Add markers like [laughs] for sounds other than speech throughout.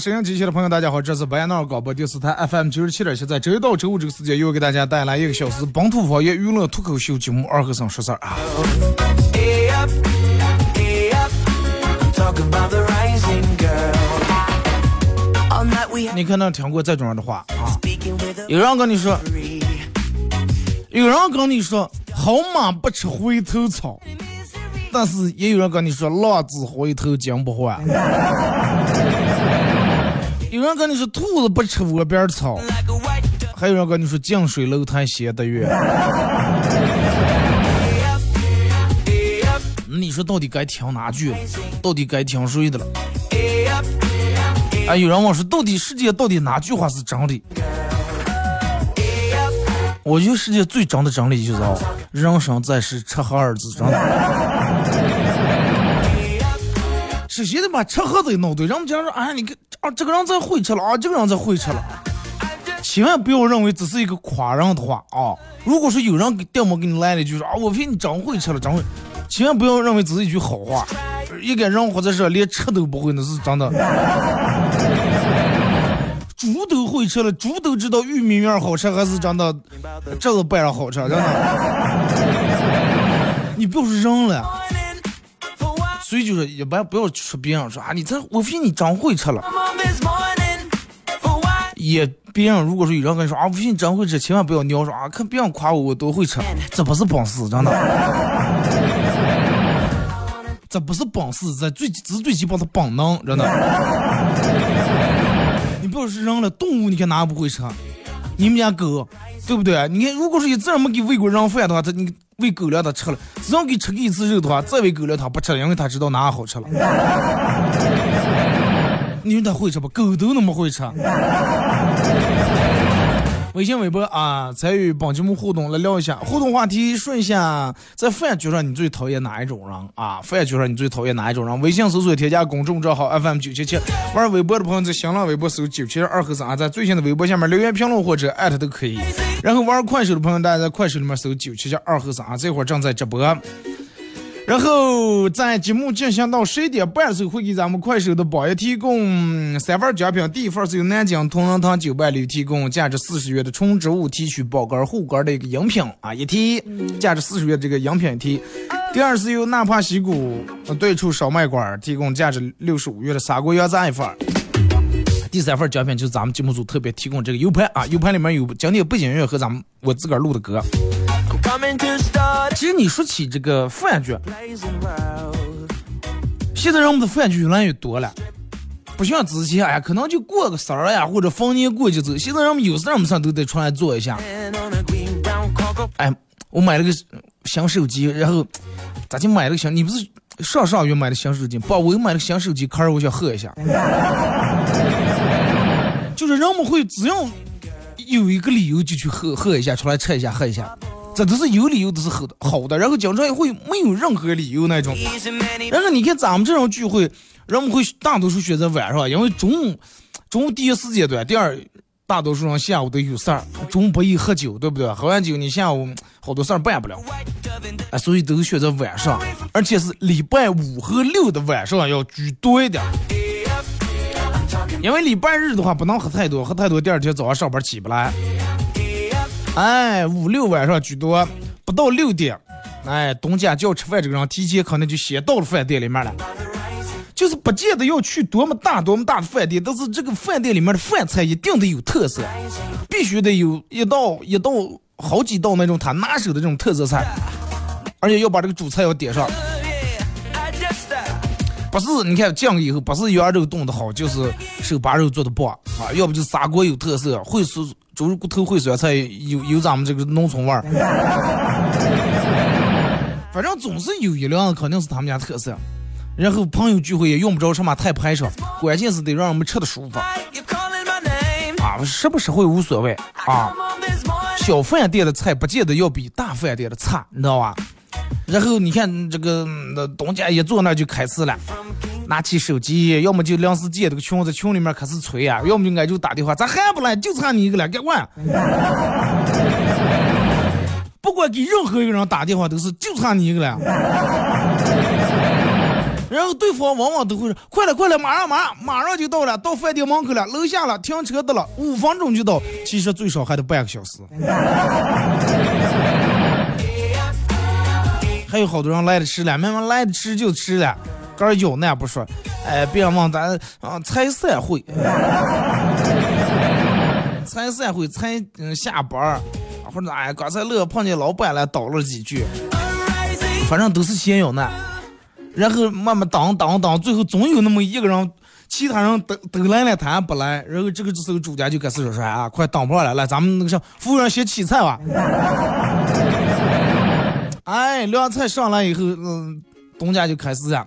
Rest. 好了啊，沈阳机器的朋友，大家好，这是白闹广播电视台 FM 九十七点七，在周一到周五这个时间，又给大家带来一个小时本土方言娱乐脱口秀节目《二和尚说事儿》啊。你可能听过这种样的话啊，有人跟你说，有人跟你说，好马不吃回头草，但是也有人跟你说，浪子回头金不换。有人跟你说，兔子不吃窝边草，还有人跟你说，近水楼台先得月。你说到底该听哪句？到底该听谁的了？哎，有人问说，到底世界到底哪句话是真理？我觉得世界最真的真理就是啊，人生在世，吃喝二字真的。首先得把吃喝得弄对，人们讲说，哎，你看啊，这个人在会吃了啊，这个人在会吃了，千万不要认为这是一个夸人的话啊。如果说有人给掉毛给你来了一句说啊，我骗你真会吃了，真会，千万不要认为只是一句好话。一个人或者是连吃都不会，那是真的。猪都会吃了，猪都知道玉米面好吃还是真的这个拌上好吃，真的。你不要说人了，所以就是一般不要说别人说啊，你这我发现你真会吃了。也别人如果说有人跟你说啊，我发现你真会吃，千万不要尿说啊，看别人夸我我都会吃，这不是本事，真的。[laughs] 这不是本事，这最这是最基本的本能，真的。你不要是人了，动物你看哪个不会吃？你们家狗，对不对？你看，如果说一次人没给喂过人饭的话，它你喂狗粮它吃了，只要给吃过一次肉的话，再喂狗粮它不吃了，因为它知道哪好吃了。你说它会吃不？狗都那么会吃。微信、微博啊，参与本节目互动来聊一下。互动话题说一下，在饭局上你最讨厌哪一种人啊？饭局上你最讨厌哪一种人？微信搜索添加公众账号 FM 九七七，玩微博的朋友在新浪微博搜九七二和三，在最新的微博下面留言评论或者艾特都可以。然后玩快手的朋友，大家在快手里面搜九七七二和三，这会儿正在直播。然后在节目进行到十一点半的时候，会给咱们快手的榜一提供三份奖品。第一份是由南京同仁堂九百里提供价值四十元的纯植物提取保肝护肝的一个饮品啊一提，价值四十元这个饮品一提。第二是由纳帕西谷呃对出烧麦馆提供价值六十五元的砂锅羊杂一份。第三份奖品就是咱们节目组特别提供这个 U 盘啊，U 盘里面有经典背景音乐和咱们我自个儿录的歌。其实你说起这个饭局，现在人们的饭局越来越多了，不像之前，哎呀，可能就过个生日呀，或者逢年过节走。现在人们有事儿没事儿都得出来坐一下。哎，我买了个新手机，然后咋就买了个新？你不是上上月买的新手机？不，我又买了个新手机壳儿，我想喝一下。[laughs] 就是人们会只要有一个理由就去喝喝一下，出来吃一下喝一下，这都是有理由，都是好的好的。然后经常也会没有任何理由那种。easy many 然后你看咱们这种聚会，人们会大多数选择晚上，因为中午中午第一时间段，第二大多数人下午都有事儿，中午不宜喝酒，对不对？喝完酒你下午好多事儿办不了，啊，所以都选择晚上，而且是礼拜五和六的晚上要居多一点。因为礼拜日的话不能喝太多，喝太多第二天早上上班起不来。哎，五六晚上居多，不到六点，哎，东家叫吃饭这个人提前可能就先到了饭店里面了。就是不见得要去多么大多么大的饭店，但是这个饭店里面的饭菜一定得有特色，必须得有一道一道好几道那种他拿手的这种特色菜，而且要把这个主菜要点上。不是你看酱以后不是羊肉炖的好，就是手把肉做的棒啊，要不就砂锅有特色，烩酸猪肉骨头烩酸菜有有咱们这个农村味儿，[laughs] 反正总是有一辆肯定是他们家特色。然后朋友聚会也用不着什么太排场，关键是得让我们吃的舒服。啊，实不实惠无所谓啊。小饭店的菜不见得要比大饭店的差，你知道吧？然后你看这个那东家一坐那就开始了，拿起手机，要么就临时借这个群，在群里面开始催啊，要么就俺就打电话，咋还不来？就差你一个了，赶快！不管给任何一个人打电话，都是就差你一个了。然后对方往往都会说：“快了，快了，马上，马上，马上就到了，到饭店门口了，楼下了，停车的了，五分钟就到。其实最少还得半个小时。还有好多人来的迟了，慢慢来的迟就迟了，个有那不说，哎，别忘咱啊，才散会，才散会，才嗯下班或者哎，刚才乐碰见老板了，叨了几句，反正都是先有那。然后慢慢当当当，最后总有那么一个人，其他人都都来了，他还不来。然后这个时候主家就开始说说啊，快当不上来，来咱们那个啥，服务员先起菜吧。[laughs] 哎，凉菜上来以后，嗯，东家就开始啊，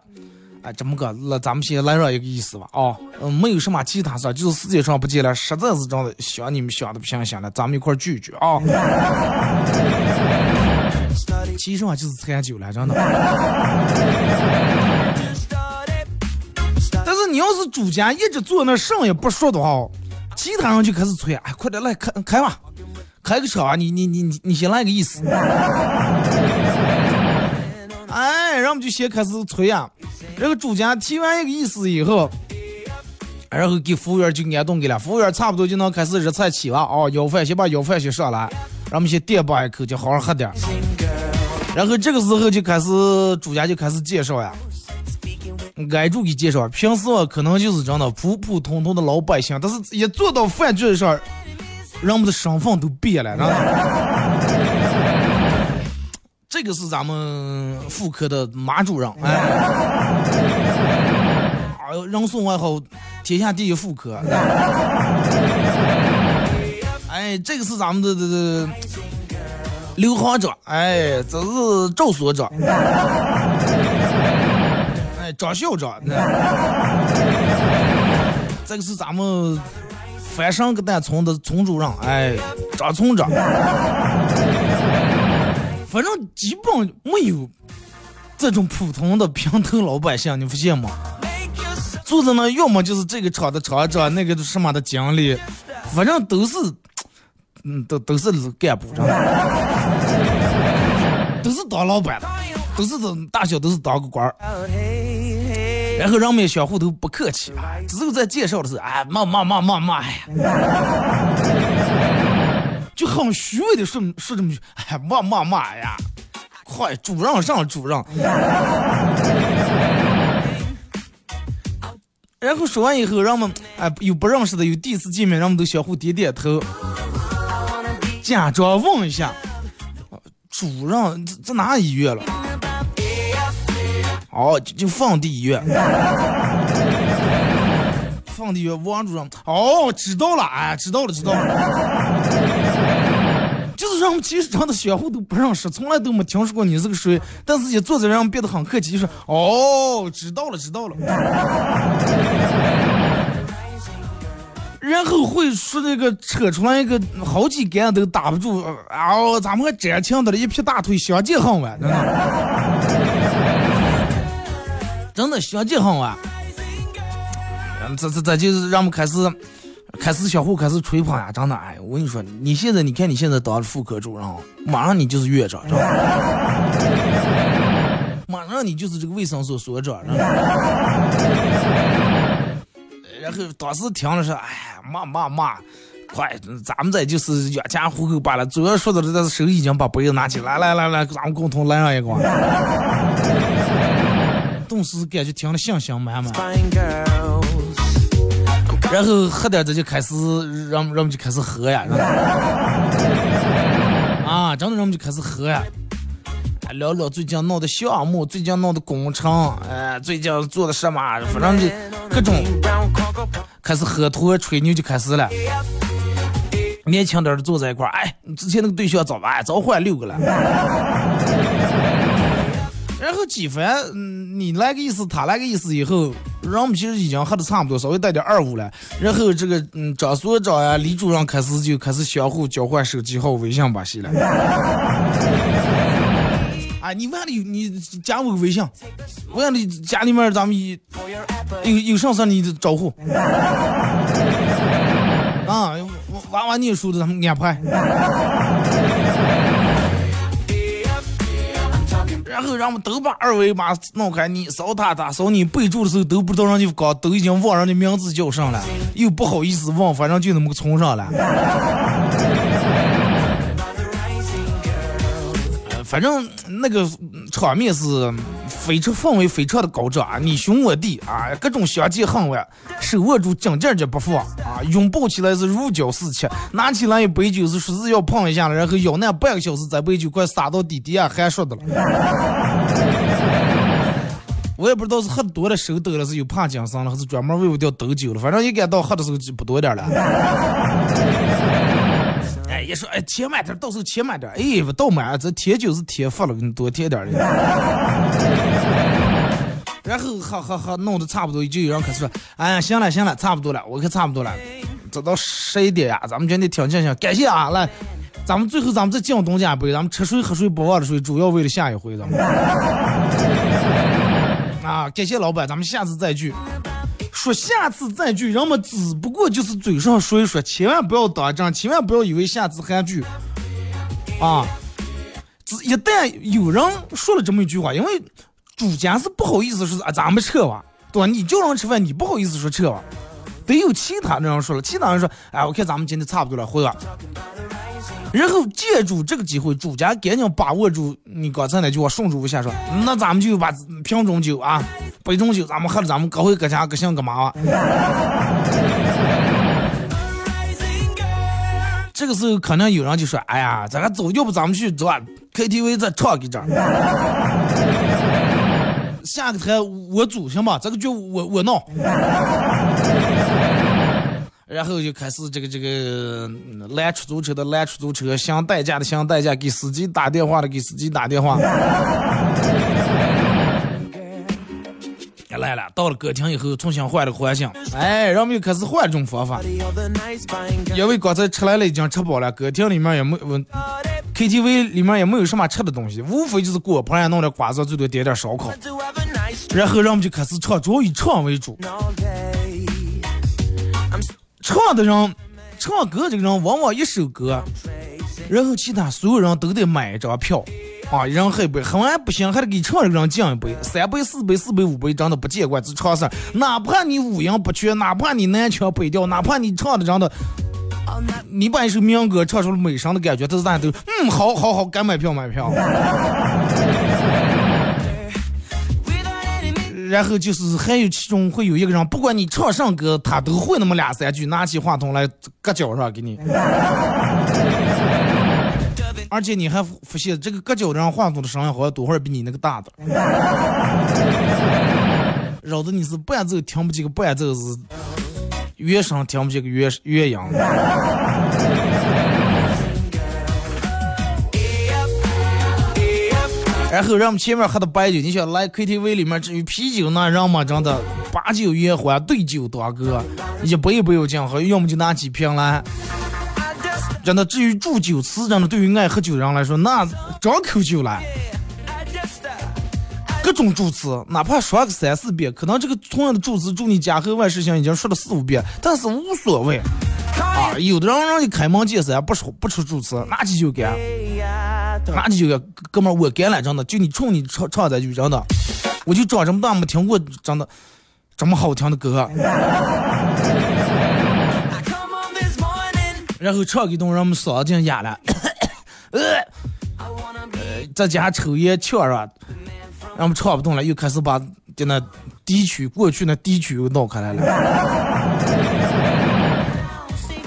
哎，这么个，那咱们先来上一个意思吧，啊，嗯，没有什么其他事，就是时间上不见了，实在是真的想你们想的不行想了，咱们一块聚聚啊。[laughs] 其实话就是喝酒了，真的。但是你要是主家一直坐那什么也不说的话，其他人就开始催，哎，快点来开开吧，开个车啊，你你你你先来个意思。哎，然后就先开始催啊，这个主家提完一个意思以后，然后给服务员就安顿给了，服务员差不多就能开始热菜起了啊，要饭先把要饭先上来，让我们先垫吧一口，就好好喝点。然后这个时候就开始主家就开始介绍呀，挨住给介绍。平时可能就是真的普普通通的老百姓，但是一坐到饭桌上，人们的身份都变了。这个是咱们妇科的马主任，哎，哎呦人送外号“天下第一妇科”。哎，这个是咱们的这这。刘行长，哎，这是赵所长，哎，张校长，这个是咱们翻山个蛋村的村主任，哎，张村长，反正基本没有这种普通的平头老百姓，你发现吗？坐在那，要么就是这个厂的厂长，那个什么的经理，反正都是。嗯，都都是干部，[laughs] 都是当老板的，都是这大小都是当个官儿。然后人们相互都不客气，只有在介绍的时候，哎，妈妈妈妈妈呀，就很虚伪的说说这么句，哎，骂骂骂呀，快主任上主任。然后说完以后，人们哎有不认识的，有第一次见面，人们都相互点点头。假装问一下，主任在在哪医院了？哦，就就放地医院。放地医院，王主任。哦，知道了，哎，知道了，知道了。让我们其实真的相互都不认识，从来都没听说过你是个谁，但是一坐在让我们变得很客气，就说哦，知道了，知道了。然后会说那个扯出来一个好几杆都打不住，啊，咱们还真强的了，一劈大腿相见恨晚，真的，真的相见恨晚。这这这就是让我们开始开始相互开始吹捧呀，真的，哎，我跟你说，你现在你看你现在当副科主任，[laughs] 马上你就是院长，知道吧 [laughs] 马上你就是这个卫生所所长。[laughs] 然后当时听了说，哎，骂骂骂，快，咱们这就是养家糊口罢了。主要说的是，这手已经把杯子拿起来，来来来，咱们共同来上一个。顿时感觉听了信心满满。然后喝点这就开始，让人们就开始喝呀，[laughs] 啊，真的人们就开始喝呀。聊聊最近闹的项目，最近闹的工程，哎，最近做的什么，反正就各种开始喝脱吹牛就开始了。年轻点的坐在一块儿，哎，你之前那个对象早吧？早换六个了。[laughs] 然后几番，嗯，你来个意思，他来个意思，以后人们其实已经喝的差不多，稍微带点二五了。然后这个，嗯，张所长呀、李主任开始就开始相互交换手机号、微信把戏了。啊，[laughs] 你问了你加我个微信，问了家里面咱们有有啥事你招呼。[laughs] 啊，娃娃念书的他们安排。然后让们都把二维码弄开，你扫他，他扫你，备注的时候都不知道人家刚都已经忘人家名字叫上了，又不好意思忘，反正就那么个存上了。反正那个场面是非常氛围非常的高涨，你兄我弟啊，各种相见恨晚，手握住紧紧的不放啊，拥抱起来是如胶似漆，拿起来一杯酒是说是要碰一下了，然后咬那半个小时，这杯酒快洒到底底下还说的了。我也不知道是喝多了手抖了，是有帕金森了，还是专门为我掉抖酒了，反正应该到喝的时候就不多点了。哎，一说哎，切慢点，到时候切慢点。哎，不倒满，这添酒是添福了，给你多添点的。[laughs] 然后哈哈哈，弄得差不多，就有人开始说，哎呀，行了行了，差不多了，我可差不多了。这到十一点呀，咱们今天听听听，感谢啊，来，咱们最后咱们再敬东家杯，咱们吃水喝水不忘了水，主要为了下一回，咱们。[laughs] 啊，感谢老板，咱们下次再聚。说下次再聚，人们只不过就是嘴上说一说，千万不要打仗，千万不要以为下次还聚。啊，只一旦有人说了这么一句话，因为主家是不好意思说啊，咱们撤吧，对吧？你叫人吃饭，你不好意思说撤吧，得有其他的人说了，其他人说，哎，我看咱们今天差不多了，回吧。然后借助这个机会，主家赶紧把握住你刚才那句话，顺住一下说，那咱们就把瓶中酒啊，杯中酒咱们喝了，咱们各回各家各姓各妈。[laughs] 这个时候可能有人就说，哎呀，咱俩走，要不咱们去走啊 KTV 再唱一阵。下个台我组行吧，这个就我我弄。然后就开始这个这个拦出租车的拦出租车，想代驾的想代驾，给司机打电话的给司机打电话。也来了，到了歌厅以后，重新换了个环境，哎，人们又开始换种方法。因为刚才吃来了已经吃饱了，歌厅里面也没有，KTV 里面也没有什么吃的东西，无非就是锅盘弄点瓜子，最多点点烧烤。然后人们就开始唱，主要以唱为主。唱的人，唱歌这个人往往一首歌，然后其他所有人都得买一张票，啊，人喝一杯，喝完不行还得给唱这个人敬一杯，三杯四杯四杯五杯，真的不见怪，只唱事哪怕你五音不全，哪怕你南腔北调，哪怕你唱的真的，你把一首民歌唱出了美声的感觉，都是大家都嗯，好好好，该买票买票。然后就是还有其中会有一个人，不管你唱什么歌，他都会那么两三句，拿起话筒来搁脚上给你。而且你还发现这个搁脚上话筒的声音好像多会比你那个大的，绕着你是伴奏听不见个伴奏是原声听不见个原原音。然后让我们前面喝的白酒，你想来 KTV 里面至于啤酒那人嘛，真的把酒言欢，对酒当歌，一杯一杯有讲喝，要么就拿几瓶来。真的，至于祝酒词，真的对于爱喝酒的人来说，那张口就来。各种祝词，哪怕说个三四遍，可能这个同样的祝词，祝你家和万事兴，已经说了四五遍，但是无所谓。啊，有的人让你开门见山，不说不出祝词，拿起就干。拿起就干，哥们儿，我干了，真的，就你冲你唱唱这句，真的，我就长这么大没听过，真的，这么好听的歌，然后唱给动人们嗓子进哑了，[coughs] 呃，在家抽烟呛是吧？然后唱不动了，又开始把就那低曲过去那低曲又闹开来了。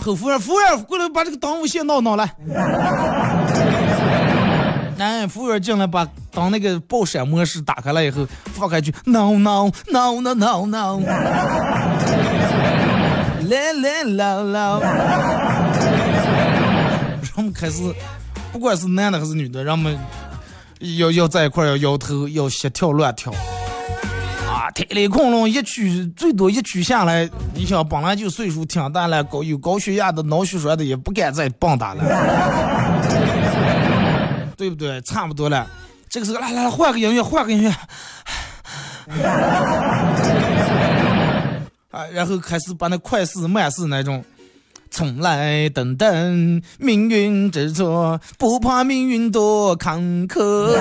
后服务员，服务员过来把这个档务线闹闹来。哎，服务员进来把当那个爆闪模式打开了以后，放开去 no no no no no no，[laughs] 来来来来，让我们开始，不管是男的还是女的，让我们要要在一块要摇头，要协跳乱跳。啊，天雷恐龙一曲最多一曲下来，你想本来就岁数挺大了，高有高血压的、脑血栓的也不敢再蹦跶了。对不对？差不多了，这个时候来来来换个音乐，换个音乐，[laughs] 啊，然后开始把那快四慢四那种，从来等等命运之错，不怕命运多坎坷。[laughs]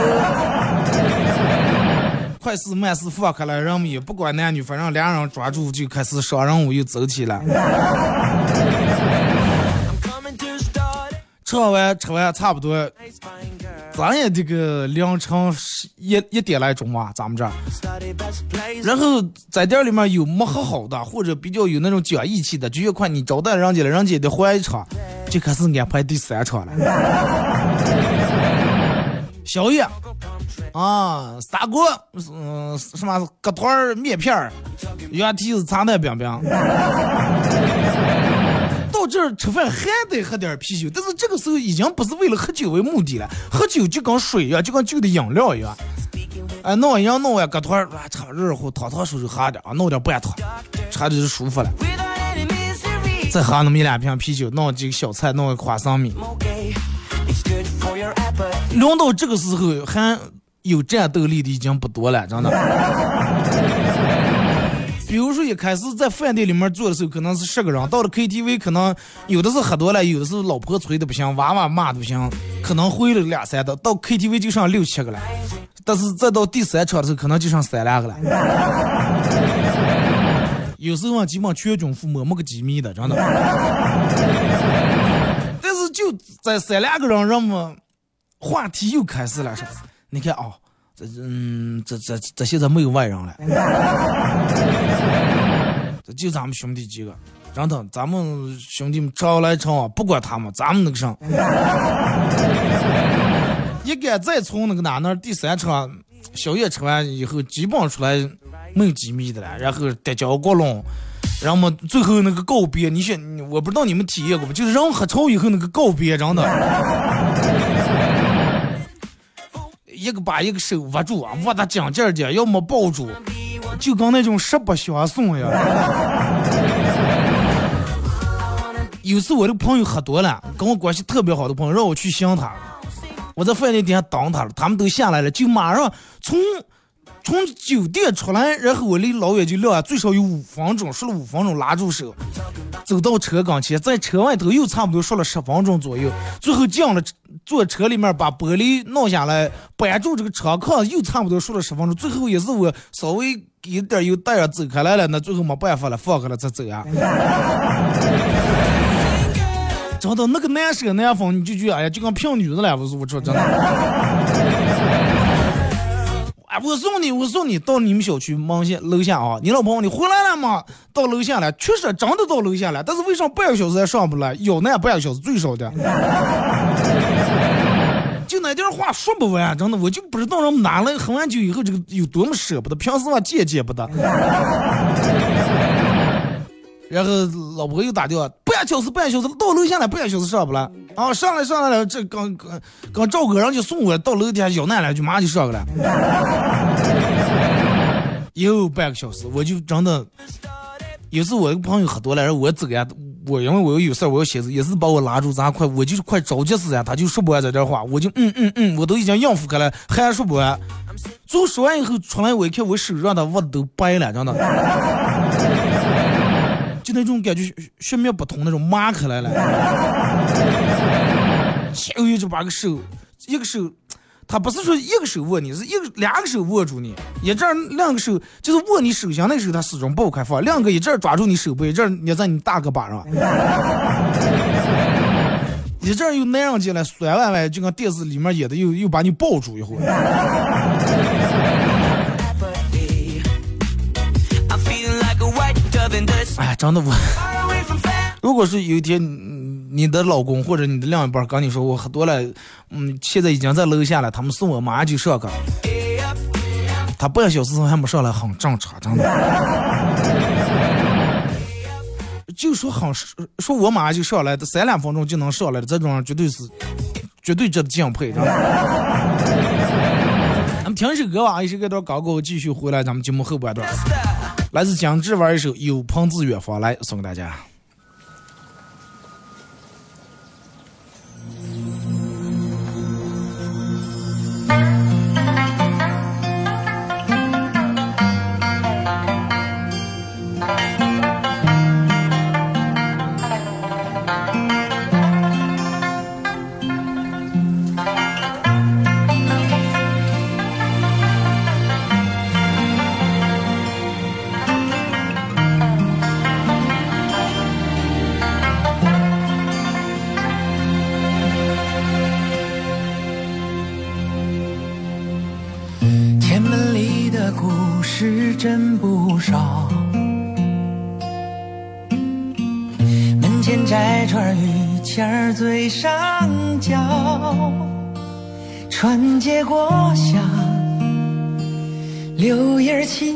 快四慢四放开了，人们也不管男女，反正两人抓住就开始双人舞又走起了。吃完吃完差不多。咱也这个凌晨一一点来钟吧，咱们这儿，然后在店里面有没喝好的，或者比较有那种讲义气的，就越快你招待人家了，人家得换一场，就开始安排第三场了。[laughs] 宵夜啊，砂锅，嗯，什么疙团面片儿，原蹄子炸蛋饼饼。这吃饭还得喝点啤酒，但是这个时候已经不是为了喝酒为目的了，喝酒就跟水一样，就跟酒的饮料一样。哎，弄一样弄完，搁团儿啊，炒热乎，汤汤水水喝点啊，弄点半汤，吃着就舒服了。再喝那么一两瓶啤酒，弄几个小菜，弄个花生米。轮到这个时候还有战斗力的已经不多了，真的。开始在饭店里面坐的时候可能是十个人，到了 KTV 可能有的是喝多了，有的是老婆催的不行，娃娃骂的不行，可能回了两三的，到 KTV 就剩六七个了。但是再到第三场的时候，可能就剩三两个了。[laughs] 有时候基本全军覆没，没个机密的，真的。[laughs] 但是就在三两个人，人们话题又开始了，是你看啊。这嗯，这这这现在没有外人了，就咱们兄弟几个，真的，咱们兄弟们吵来吵啊，不管他们，咱们那个上，[laughs] 一敢再从那个哪那第三场宵夜吃完以后，基本上出来没有几米的了，然后叠交过龙，然后最后那个告别，你想，我不知道你们体验过不？就是人喝潮以后那个告别，真的。[laughs] 一个把一个手握住，握得紧劲的，要么抱住，就跟那种实不相送呀。[laughs] 有次我的朋友喝多了，跟我关系特别好的朋友让我去相他，我在饭店底下等他了，他们都下来了，就马上从从酒店出来，然后我离老远就撂下，最少有五分钟，说了五分钟，拉住手，走到车跟前，在车外头又差不多说了十分钟左右，最后进了。坐车里面把玻璃弄下来，绑住这个车壳，又差不多说了十分钟，最后也是我稍微给点又带着走开来了，那最后没办法了，放开了才走啊。[laughs] 真的那个难舍难分，你就觉得哎呀，就跟骗女的了，我说我说真的。我送你，我送你到你们小区门下楼下啊，你老婆你回来了吗？到楼下了，确实真的到楼下了，但是为啥半个小时还上不来？有那半个小时最少的。就那点话说不完，真的，我就不知道人们拿了喝完酒以后这个有多么舍不得，平时我见见不得。然后老婆又打电话，半小时半小时到楼下了，半小时上不来啊，上来上来了，这刚刚刚赵哥人就送我到楼底下咬那两句，马上就上来了，[laughs] 又半个小时，我就真的，有时我一个朋友喝多了，然后我走呀。我因为我有事，我要写字，也是把我拉住，咱快，我就是快着急死呀，他就说不完这点话，我就嗯嗯嗯，我都已经应付开了，还说不完。最后说完以后出来，我一看我手上的袜子都白了，真的，那种感觉血脉不通那种麻开来了。前一就把个手，一个手他不是说一个手握你，是一个两个手握住你，一阵儿两个手就是握你手心那个时候，他始终不开放，两个一阵儿抓住你手背，一阵儿捏在你大胳膊上，[laughs] 一阵儿又那样进来酸歪歪，就跟电视里面演的，又又把你抱住一会哎，真的我 [laughs]. 如果是有一天嗯你的老公或者你的另一半跟你说我喝多了，嗯，现在已经在楼下了，他们送我马上就上课，他半小时还没上来，很正常，真的。[laughs] 就说很说我马上就上来，三两分钟就能上来的这种人，绝对是绝对值得敬佩，真的。[laughs] 咱们听一首歌吧，一首歌到刚过后继续回来，咱们节目后半段。来自江志玩一首《有朋自远方来》，送给大家。上角，春节过乡，柳叶轻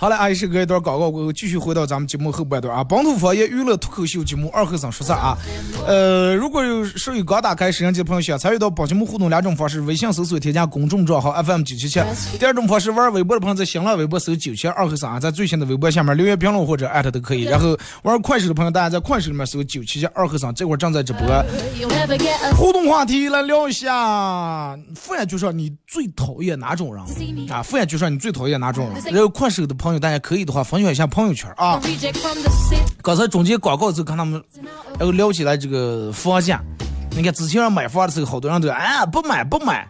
好了，阿姨是隔一段广告过后，继续回到咱们节目后半段啊。本土方言娱乐脱口秀节目二后生说事儿啊。呃，如果有属于刚打开摄像机的朋友，想参与到本节目互动两种方式：微信搜索添加公众账号 FM 九七七；第二种方式，玩微博的朋友在新浪微博搜九七二后生啊，在最新的微博下面留言评论或者艾特都可以。然后玩快手的朋友，大家在快手里面搜九七七二后生，这会儿正在直播。互动话题来聊一下，副业就说你最讨厌哪种人啊？副业就说你最讨厌哪种人？然后快手的朋友，大家可以的话分享一下朋友圈啊。刚才中间广告的时候看他们，然后聊起来这个房价。你看之前让买房的时候，好多人都哎不买不买.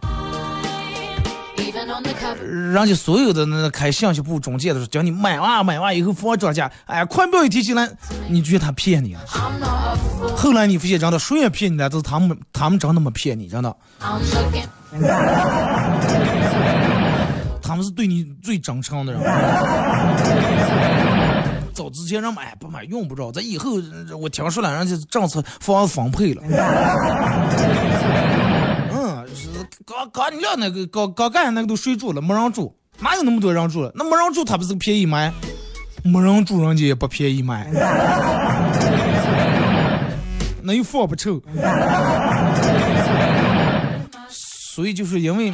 人家所有的那个开信息部中介的时候叫你买完买完以后房涨价，哎呀快标一提起来，你觉得他骗你了.后来你发现真的谁也骗你了，都是他们他们真的没骗你，真的。[laughs] 不是对你最真诚的人。[laughs] 早之前让买不买用不着，咱以后我听说了，人家政策房子分配了。[laughs] 嗯，是刚刚你俩那个刚刚干那个都谁住了？没人住，哪有那么多人住？那没人住，他不是便宜卖？没人住，人家也不便宜卖。[laughs] 那又房不臭，所以就是因为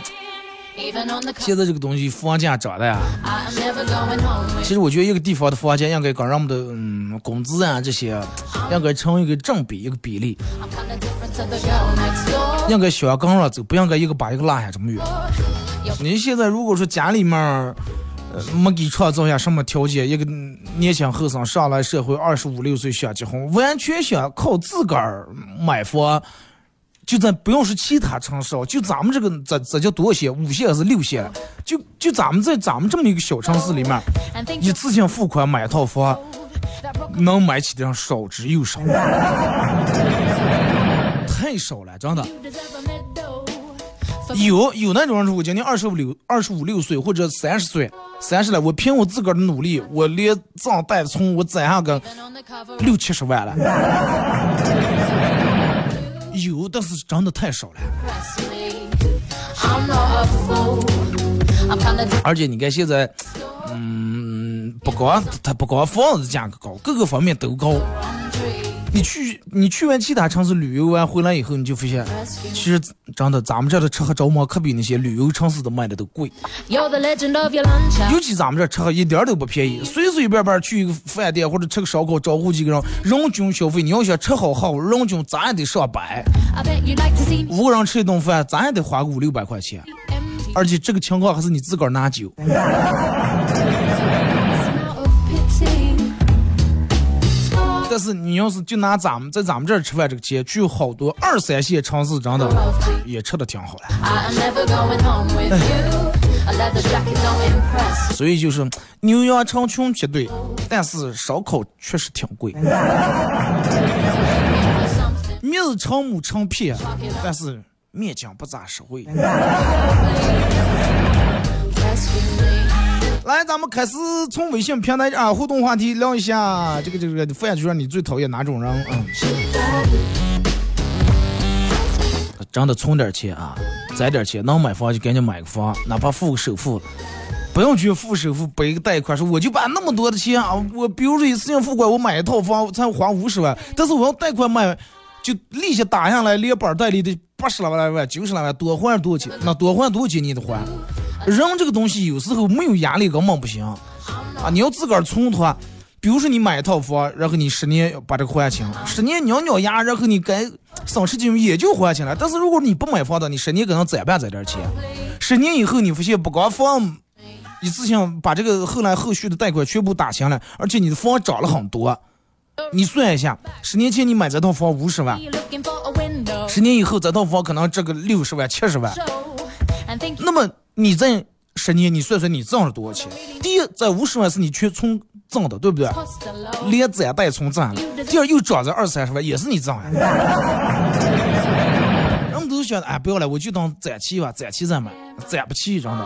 现在这个东西房价涨的呀。其实我觉得一个地方的房价应该跟人们的嗯工资啊这些，应该成一个正比一个比例.应该向更上走，不应该一个把一个落下这么远。你现在如果说家里面儿呃没给创造下什么条件，一个嗯年轻后生上来社会二十五六岁想结婚，完全想靠自个儿买房。就咱不用说其他城市哦，就咱们这个这这叫多少线？五线还是六线？就就咱们在咱们这么一个小城市里面，一次性付款买套房，能买起的人少之又少，[laughs] 太少了，真的。有有那种人说，我今年二十五六、二十五六岁或者三十岁，三十了，我凭我自个儿的努力，我连账贷从我攒下个六七十万了。有，但是真的太少了。而且你看现在，嗯，不光它不光房子价格高，各个方面都高。你去你去完其他城市旅游完回来以后，你就发现，其实真的咱们这儿的吃喝着忙可比那些旅游城市的卖的都贵。尤其咱们这吃喝一点都不便宜，随随便便去一个饭店或者吃个烧烤，招呼几个人，人均消费你要想吃好好，人均咱也得上百五个人吃一顿饭，咱也得花个五六百块钱。而且这个情况还是你自个儿拿酒，[laughs] 但是你要是就拿咱们在咱们这儿吃饭这个钱，去好多二三线城市真的也吃的挺好的。所以就是牛羊成群结队，但是烧烤确实挺贵. [laughs] 面子成母成片，但是面筋不咋实惠。来，咱们开始从微信平台啊互动话题聊一下这个这个范就说你最讨厌哪种人？嗯，真的存点钱啊，攒点钱，能买房就赶紧买个房，哪怕付个首付，不用去付首付，背个贷款，说我就把那么多的钱啊，我比如说一次性付款，我买一套房才还五十万，但是我要贷款买，就利息打下来，连本带利的八十来万、万、九十来万，多还多少钱？那多还多少钱你得还。人这个东西有时候没有压力根本不行啊！你要自个儿存的话，比如说你买一套房，然后你十年把这个还清，十年咬咬牙，然后你该省吃俭用也就还清了。但是如果你不买房的，你十年可能攒办攒点钱，十年以后你发现不光房一次性把这个后来后续的贷款全部打清了，而且你的房涨了很多。你算一下，十年前你买这套房五十万，十年以后这套房可能值个六十万、七十万。那么你在十年，你算算你挣了多少钱？第一，这五十万是你全从挣的，对不对？连攒带从攒了，第二又涨这二三十万，也是你挣的。人们都想，哎，不要了，我就当攒起吧，攒起再买，攒不起，真的。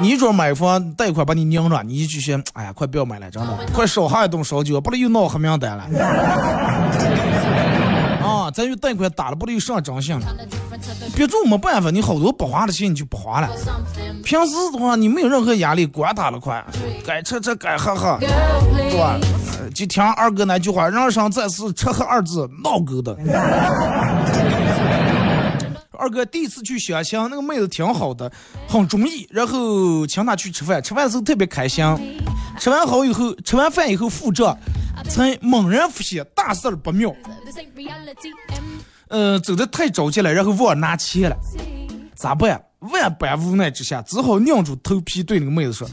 你一准买房贷款把你拧着，你就想，哎呀，快不要买了，真的，快少喝一顿烧酒，不然又闹黑名单了。啊，咱就贷款打了，不得又上征信了。别住没办法，你好多不花的钱你就不花了。平时的话，你没有任何压力，管他了快，该吃吃该喝喝，对吧就听二哥那句话，人生在世，吃喝二字闹够的。二哥第一次去相亲，那个妹子挺好的，很中意，然后请她去吃饭，吃饭的时候特别开心。吃完好以后，吃完饭以后付账，才猛然发现大事儿不妙。呃，走的太着急了，然后忘了拿钱了，咋办？万般无奈之下，只好硬住头皮对那个妹子说：“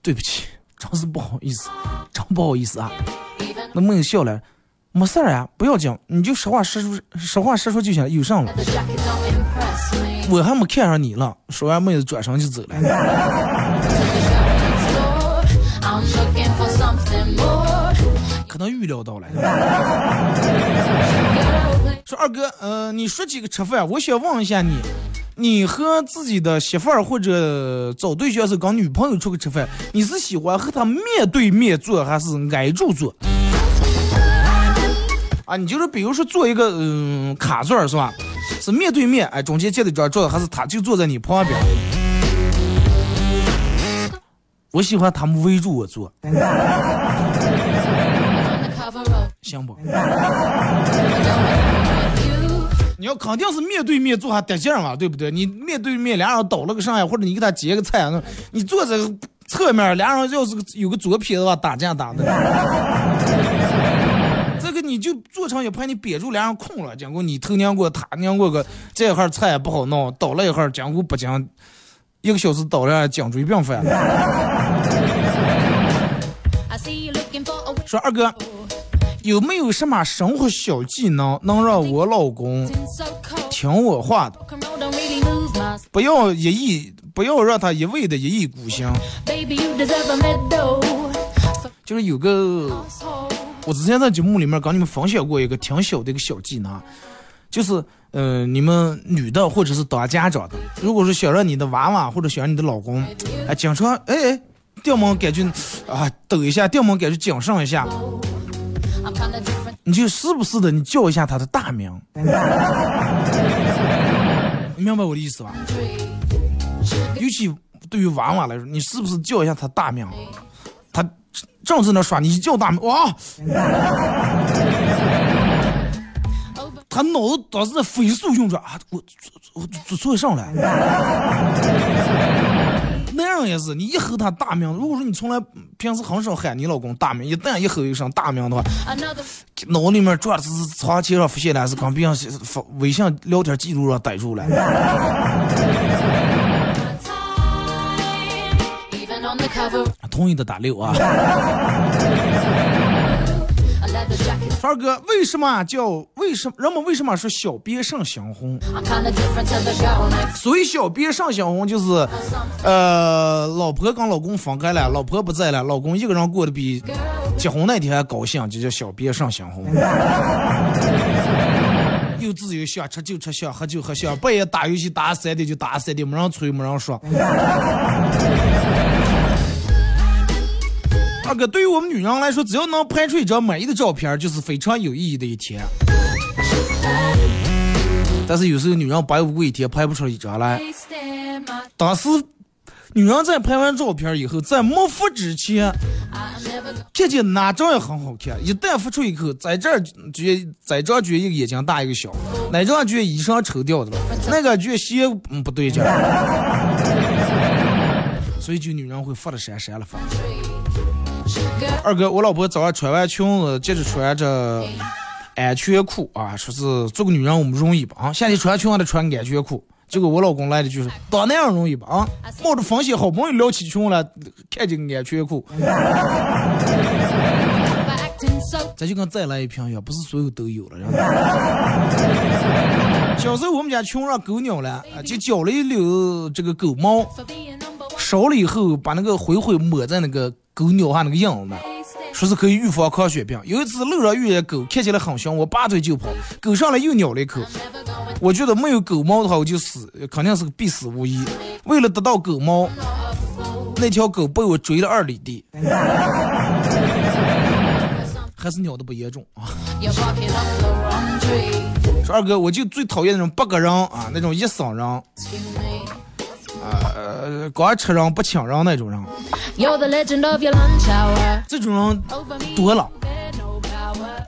对不起，真是不好意思，真不好意思啊。”那妹子笑了，没事儿呀，不要紧，你就实话实说，实话实说就行了，有上了。我还没看上你了。说完，妹子转身就走了。可能预料到了。说二哥，呃，你说几个吃饭？我想问一下你，你和自己的媳妇儿或者找对象是跟女朋友出去吃饭，你是喜欢和她面对面坐，还是挨住坐？啊，你就是比如说坐一个嗯、卡座儿是吧？是面对面，哎，中间接着张桌子，还是他就坐在你旁边？我喜欢他们围住我坐，行不？你要肯定是面对面坐还得劲儿嘛，对不对？你面对面俩人倒了个上呀，或者你给他结个菜，那你坐在侧面，俩人要是有个左撇子话，打架打的。这个你就坐成一排，你憋住脸上空了，结果你头娘过他娘过个，这一会儿菜也不好弄，倒了一会儿，结果不讲，一个小时倒了颈椎病犯了。说二哥，有没有什么生活小技能能让我老公.听我话的不要一意，不要让他一味的一意孤行。就是有个我之前在节目里面跟你们分享过一个挺小的一个小技能，就是呃，你们女的或者是当家长的，如果说想让你的娃娃或者想让你的老公，哎，经常哎哎，掉门感觉啊抖一下，掉门感觉谨慎一下，你就时不时的你叫一下他的大名，[laughs] 明白我的意思吧？尤其对于娃娃来说，你是不是叫一下他大名？正在那耍，你一叫大名，哇！他脑子当时飞速运转啊！我我我做错上来，男人也是，你一吼他大名，如果说你从来平时很少喊你老公大名，一旦一吼一声大名的话，脑里面转的是长期上浮现的，是跟别人发微信聊天记录上逮住了。同意的打六啊. [laughs] 二哥，为什么叫为什么人们为什么说小别胜新婚.所以小别胜新婚就是，呃，老婆跟老公分开了，老婆不在了，老公一个人过得比结婚那天还高兴，就叫小别胜新婚。[laughs] 又自由，想吃就吃，想喝就喝，想半夜打游戏打三点就打三点，没人催，没人说。二哥，对于我们女人来说，只要能拍出一张满意的照片，就是非常有意义的一天。但是有时候女人白无一天拍不出一张来。当时，女人在拍完照片以后，在没发之前，看见哪张也很好看，一旦发出一口，在这儿觉在这儿觉一个眼睛大一个小，哪张觉衣裳丑掉的了，那个觉鞋不对劲，[laughs] 所以就女人会发的闪闪了发。二哥，我老婆早上穿完裙子，接着穿着安全裤啊，说是做个女人我们容易吧啊，夏天穿裙子得穿安全裤。结果我老公来的就是当那样容易吧啊，冒着风险好不容易撩起裙了，看见安全裤，咱就跟再来一瓶一样，不是所有都有了。小时候我们家穷让狗咬了，啊，就绞了一绺这个狗毛，烧了以后把那个灰灰抹在那个狗咬下那个印呢，说是可以预防狂血病。有一次路上遇见狗，看起来很凶，我拔腿就跑，狗上来又咬了一口。我觉得没有狗猫的话，我就死，肯定是必死无疑。为了得到狗猫，那条狗被我追了二里地，[laughs] 还是咬的不严重啊。说二哥，我就最讨厌那种八个人啊，那种一嗓人，呃，光吃人不请人那种人.这种人多了。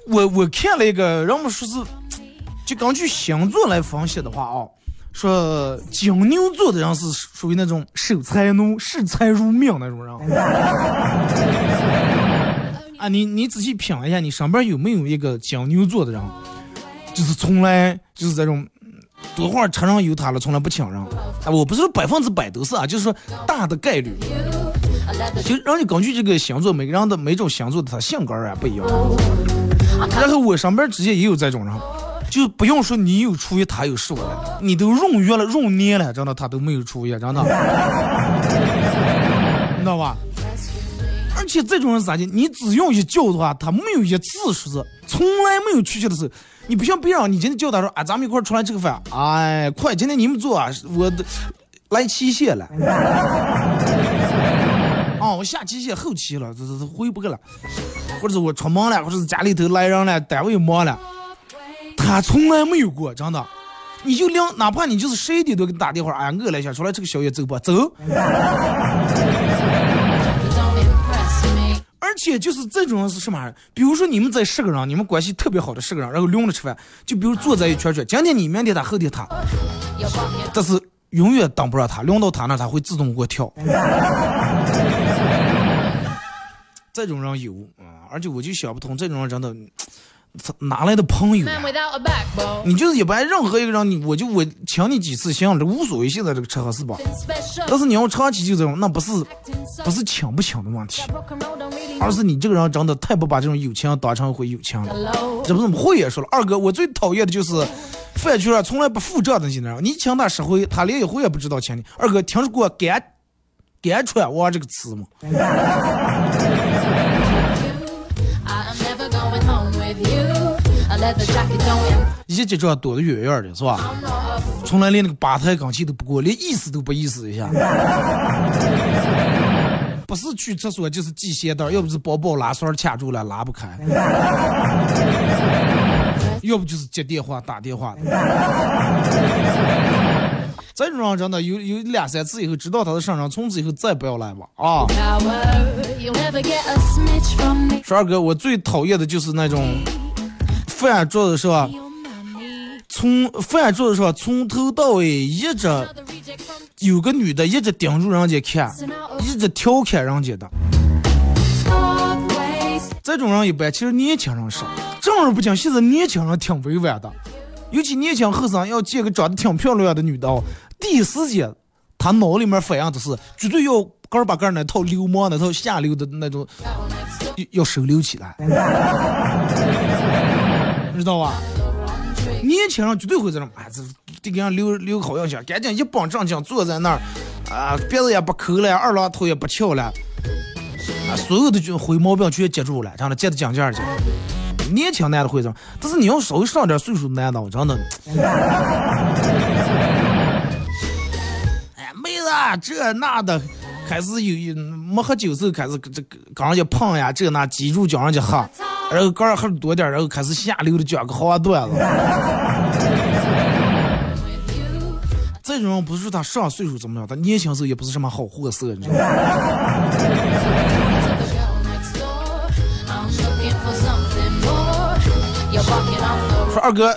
我我看了一个，人们说是，就根据星座来分析的话啊，说金牛座的人是属于那种守财奴、视财如命那种人。[laughs] 啊，你你仔细品一下，你身边有没有一个金牛座的人，就是从来就是这种。多会儿车上有他了，从来不请人。啊，我不是说百分之百都是啊，就是说大的概率。就让你根据这个星座，每个人的每种星座的他性格啊不一样。然后我身边直接也有这种人，就不用说你有初一，他有十五了，你都闰月了、闰年了，真的他都没有初一，真的，[laughs] 你知道吧？而且这种人咋的？你只用一叫的话，他没有一次说是从来没有出去的时候。你不像别人，你今天叫他说啊，咱们一块儿出来吃个饭，哎，快，今天你们做啊，我的来期限了。啊，[laughs] 我下期限后期了，这这回不去了，或者是我出门了，或者是家里头来人了，单位忙了，他从来没有过，真的。你就两，哪怕你就是十一点多给你打电话，哎呀，饿了一下，出来吃个宵夜，走吧，走。[laughs] 且就是这种人是什么？比如说你们在十个人，你们关系特别好的十个人，然后轮着吃饭，就比如坐在一圈圈，今天你，明天他，后天他，但是永远等不上他，轮到他那他会自动给我跳。[laughs] 这种人有啊、而且我就想不通，这种人真的哪来的朋友.你就是一般任何一个人，你我就我请你几次行，这无所谓。现在这个车是吧？但是你要长期就这种，那不是不是请不请的问题而是你这个人真的太不把这种友情当成回友情了。这不是会也说了，二哥，我最讨厌的就是饭局上从来不付账的那些人，你请他十回，他连一回也不知道请你。二哥，听说过“干干穿哇”这个词吗？一结账躲得远远的，是吧.从来连那个吧台钢琴都不过，连意思都不意思一下。[laughs] 不是去厕所就是系鞋带，要不是包包拉栓卡住了拉不开，[laughs] 要不就是接电话打电话的。[laughs] 这种人真的有有两三次以后知道他的身上，从此以后再不要来吧啊.说二哥，我最讨厌的就是那种饭桌子上，Your money. 从饭桌子上从头到尾一直有个女的一直盯住人家看，一直调侃人家的。这种人一般其实年轻人少，正儿不讲，现在年轻人挺委婉的，尤其年轻后生要见个长得挺漂亮的女的哦，第一时间他脑里面反应的是绝对要个儿把个那套流氓那套下流的那种要要收留起来，知道吧？年轻人绝对会这种，哎，这得给人留留个好印象，赶紧一帮正经坐在那儿，啊，鼻子也不抠了，二郎头也不翘了，啊，所有的就灰毛病全接住了，真的接到讲价去。年轻男的会这样，但是你要稍微上点岁数的男的，我真的，[laughs] 哎，妹子这那的，开始有有没喝酒时候开始这个刚人家碰呀，这那记住叫人家喝，然后刚喝多点，然后开始下流的讲个好段子。这种人不是他上岁数怎么样，他年轻时候也不是什么好货色，你知道吗？说二哥，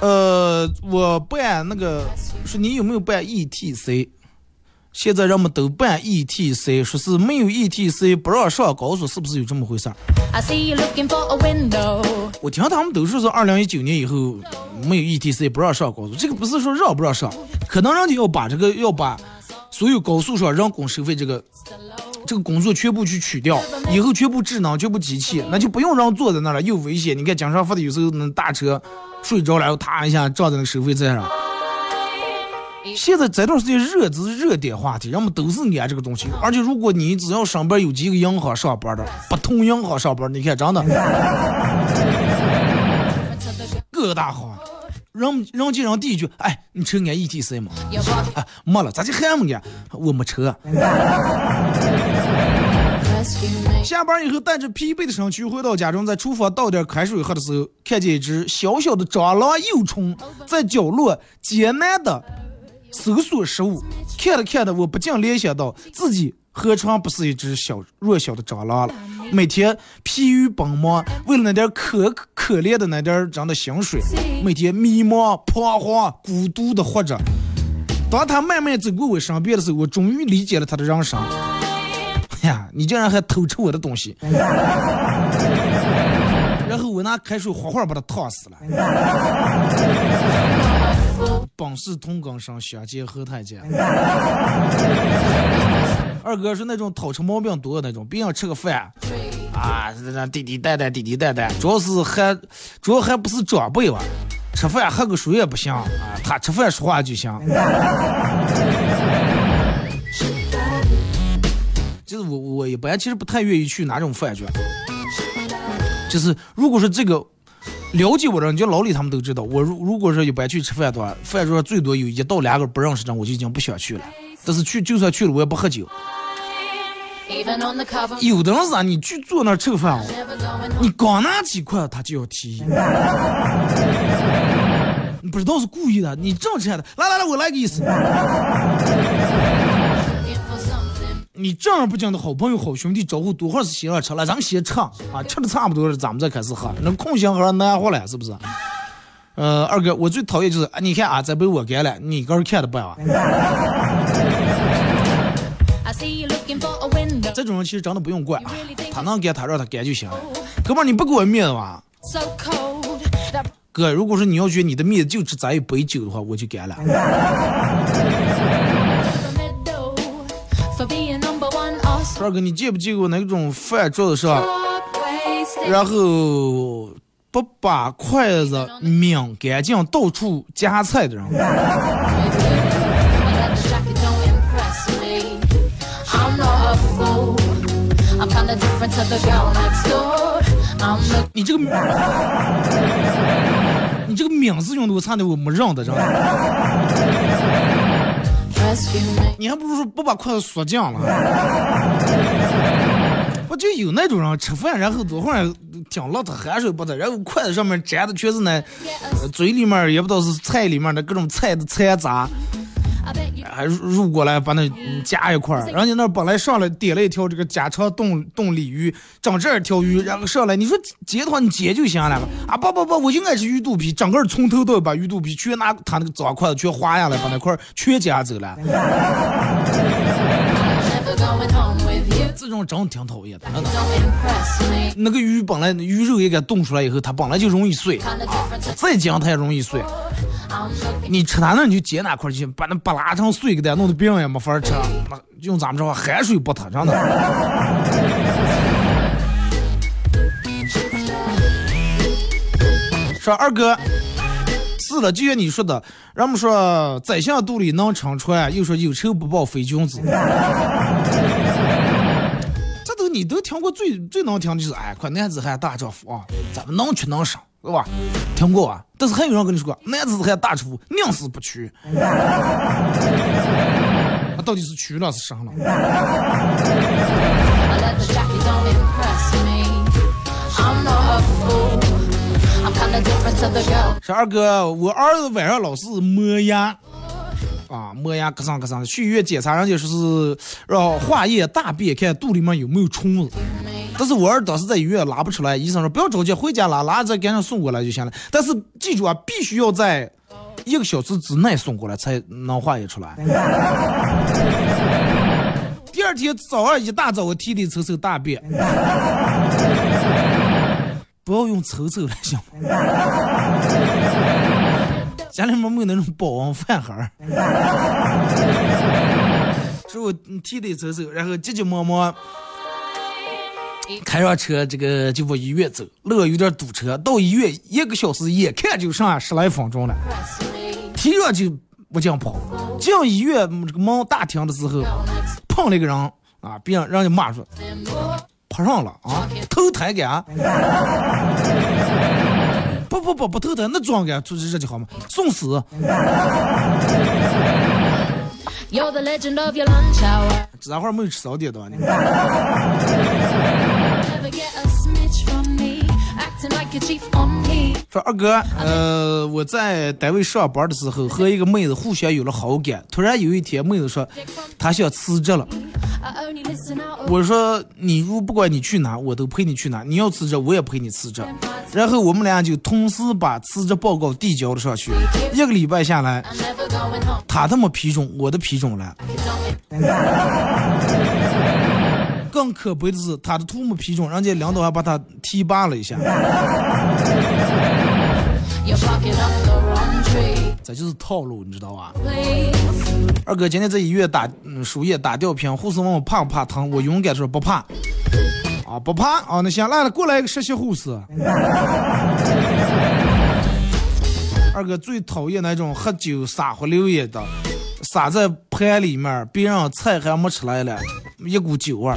呃，我办那个，说你有没有办 ETC？现在人们都办 ETC，说是没有 ETC 不让上高速，是不是有这么回事儿.我听他们都说是二零一九年以后没有 ETC 不让上高速，这个不是说让不让上，可能人家要把这个要把所有高速上人工收费这个这个工作全部去取掉，以后全部智能，全部机器，那就不用人坐在那儿了，又危险。你看经常发的有时候那大车睡着了，然后踏一下撞在那个收费站上。现在这段时间热是热点话题，人们都是爱这个东西。而且如果你只要上班有几个银行上班的，不同银行上班，你看真的 [laughs] 各大行，人人见人第一句，哎，你车安 ETC 吗？哎，没了，咋就还没安？我没车。下班以后，带着疲惫的身躯回到家中，在厨房倒点开水喝的时候，看见一只小小的蟑螂幼虫在角落艰难的搜索食物。看着看着，我不禁联想到自己何尝不是一只小弱小的蟑螂了？每天疲于奔忙，为了那点可可怜的那点人的薪水，每天迷茫、彷徨、孤独的活着。当他慢慢走过我身边的时候，我终于理解了他的人生。哎呀，你竟然还偷吃我的东西！[laughs] 然后我拿开水哗哗把他烫死了。本是同根生，相见何太急。[laughs] 二哥是那种讨吃毛病多的那种，别人吃个饭啊，那滴滴答答，滴滴答答，主要是还主要还不是长辈吧？吃饭喝个水也不行啊，他吃饭说话就行。[laughs] 就是我，我一般其实不太愿意去哪种饭局。就是如果说这个了解我的人，就老李他们都知道，我如如果说一般去吃饭的话，饭桌上最多有一到两个不认识的，我就已经不想去了。但是去就算去了，我也不喝酒。有的人是啊，你去坐那儿吃个饭哦，你刚拿几块他就要提，不知道是故意的，你正吃的，来来来，我来个意思。你正儿八经的好朋友、好兄弟，招呼多会儿是先让吃了，咱们先吃啊，吃的差不多了，咱们再开始喝。那空心喝难活了，是不是？呃，二哥，我最讨厌就是，你看啊，这被我干了，你个人看的不啊？这种人其实真的不用管啊，他能干他让他干就行了。哥们儿，你不给我面子吧？哥，如果说你要觉得你的面子就值咱一杯酒的话，我就干了。二哥，你见不见过那种饭桌子上，然后不把筷子抿干净，到处夹菜的人？你这个，你这个抿字用的我差点我没认得着。你还不如说不把筷子缩紧了。[laughs] 不就有那种人吃饭，然后多会儿挺辣的，汗水不得，然后筷子上面沾的全是那嘴里面也不知道是菜里面的各种菜的残渣。还入过来把那夹一块儿，人家那本来上来点了一条这个家常冻冻鲤鱼，整这一条鱼，然后上来你说截的话你截就行了吧？啊不不不，我应该是鱼肚皮，整个从头到尾把鱼肚皮全拿他那个脏筷子全划下来，把那块全夹走了。这种真挺讨厌的。那个鱼本来鱼肉也给冻出来以后，它本来就容易碎，再煎它也容易碎。你吃它那你就煎哪块去，把那不拉成碎给它弄得别人也没法吃。那用咱们这话，海水不它真的。说二哥，是的，就像你说的，人们说宰相肚里能撑船，又说有仇不报非君子。你都听过最最能听的就是哎，快男子汉大丈夫啊，咱们能屈能伸，是吧？听过啊？但是还有人跟你说，男子汉大丈夫宁死不屈。那到底是屈了是伸了？说二哥，我儿子晚上老是磨牙。啊，磨牙咯上咯上的，去医院检查，人家说是让化验大便，看肚里面有没有虫子。但是我儿当时在医院拉不出来，医生说不要着急，回家拉，拉再赶紧送过来就行了。但是记住啊，必须要在一个小时之内送过来才能化验出来。第二天早上一大早，我提里抽抽大便，不要用抽抽了，行吗？家里面没有那种保温饭盒儿，是我提的走走，然后急急忙忙开上车，这个就往医院走。路有点堵车，到医院一个小时，眼看就剩十来分钟了。提着就不想跑，进医院这个门大厅的时候，碰了一个人啊，别人人家骂说碰上了啊，投胎感。[laughs] 不不不不头疼，那装感出去热就好嘛，送死。这会儿没有吃早点的吧？你.说二哥，呃，我在单位上班的时候和一个妹子互相有了好感，突然有一天妹子说她想辞职了。我说你如不管你去哪，我都陪你去哪。你要辞职，我也陪你辞职。然后我们俩就同时把辞职报告递交了上去。一个礼拜下来，他他妈批准，我的批准了。更可悲的是，他的图没批准，人家领导还把他提拔了一下。这就是套路，你知道吧？二哥今天在医院打输液打吊瓶，护士问我怕不怕疼，我勇敢说不怕。啊，不怕啊，那行来了，过来一个实习护士。[laughs] 二哥最讨厌那种喝酒撒胡溜烟的，撒在盘里面，别人菜还没吃来了，一股酒味。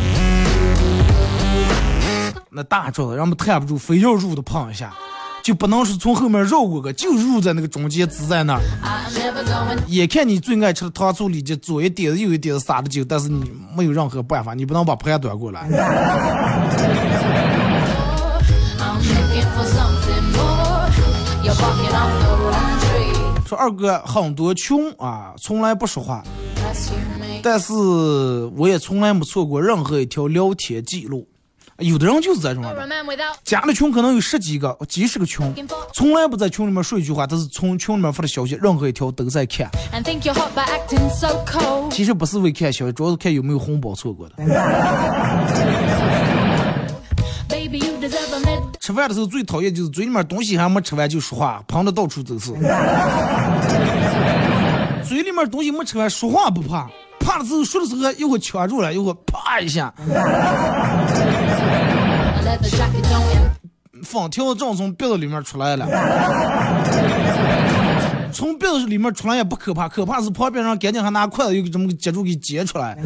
那大桌子，让我们摊不住，非要入的碰一下，就不能是从后面绕过个，就入在那个中间支在那儿。眼看你最爱吃的糖醋里脊，左一点子右一点子撒的酒，但是你没有任何办法，你不能把盘端过来。说二哥很多穷啊，从来不说话，但是我也从来没错过任何一条聊天记录。有的人就是这种家里穷可能有十几个、几十个群，从来不在群里面说一句话，但是从群里面发的消息，任何一条都在看。so 其实不是为看消息，主要是看有没有红包错过的。[laughs] 吃饭的时候最讨厌就是嘴里面东西还没吃完就说话，喷的到处都是。[laughs] 嘴里面东西没吃完，说话不怕，怕的时候说的时候又会儿呛住了，又会啪一下，放听到正从鼻子里面出来了。从鼻子里面出来也不可怕，可怕是旁边人赶紧还拿筷子又给这么接住给接出来。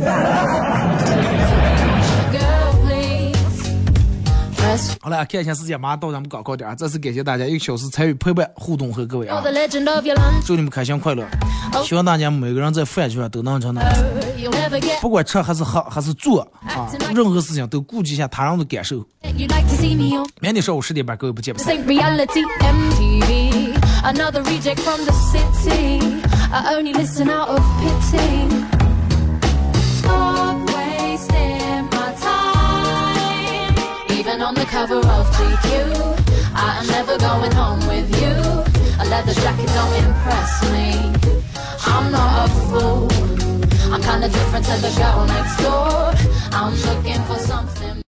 好了，看一下时间，马上到，咱们广告点啊！再次感谢大家一个小时参与陪伴互动和各位啊！祝你们开心快乐，希望大家每个人在饭局上都能成能。不管吃还是喝还是做啊，任何事情都顾及一下他人的感受，明天上午十点半各位不见不散。even on the cover of GQ. I am never going home with you. A leather jacket don't impress me. I'm not a fool. I'm kinda different to the girl next door. I'm looking for something.